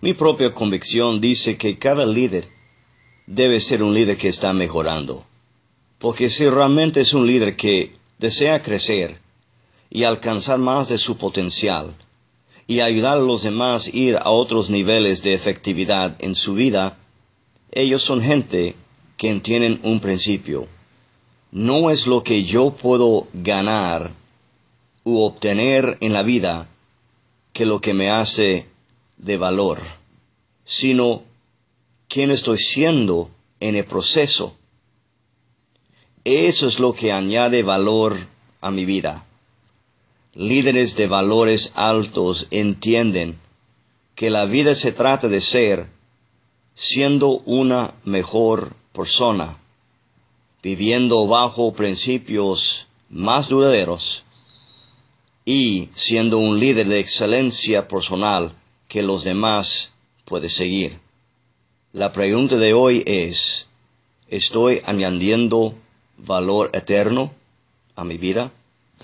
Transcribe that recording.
Mi propia convicción dice que cada líder debe ser un líder que está mejorando. Porque si realmente es un líder que desea crecer y alcanzar más de su potencial y ayudar a los demás a ir a otros niveles de efectividad en su vida, ellos son gente que tienen un principio. No es lo que yo puedo ganar u obtener en la vida que lo que me hace de valor, sino quién estoy siendo en el proceso. Eso es lo que añade valor a mi vida. Líderes de valores altos entienden que la vida se trata de ser siendo una mejor persona, viviendo bajo principios más duraderos y siendo un líder de excelencia personal que los demás puede seguir. La pregunta de hoy es, ¿estoy añadiendo valor eterno a mi vida?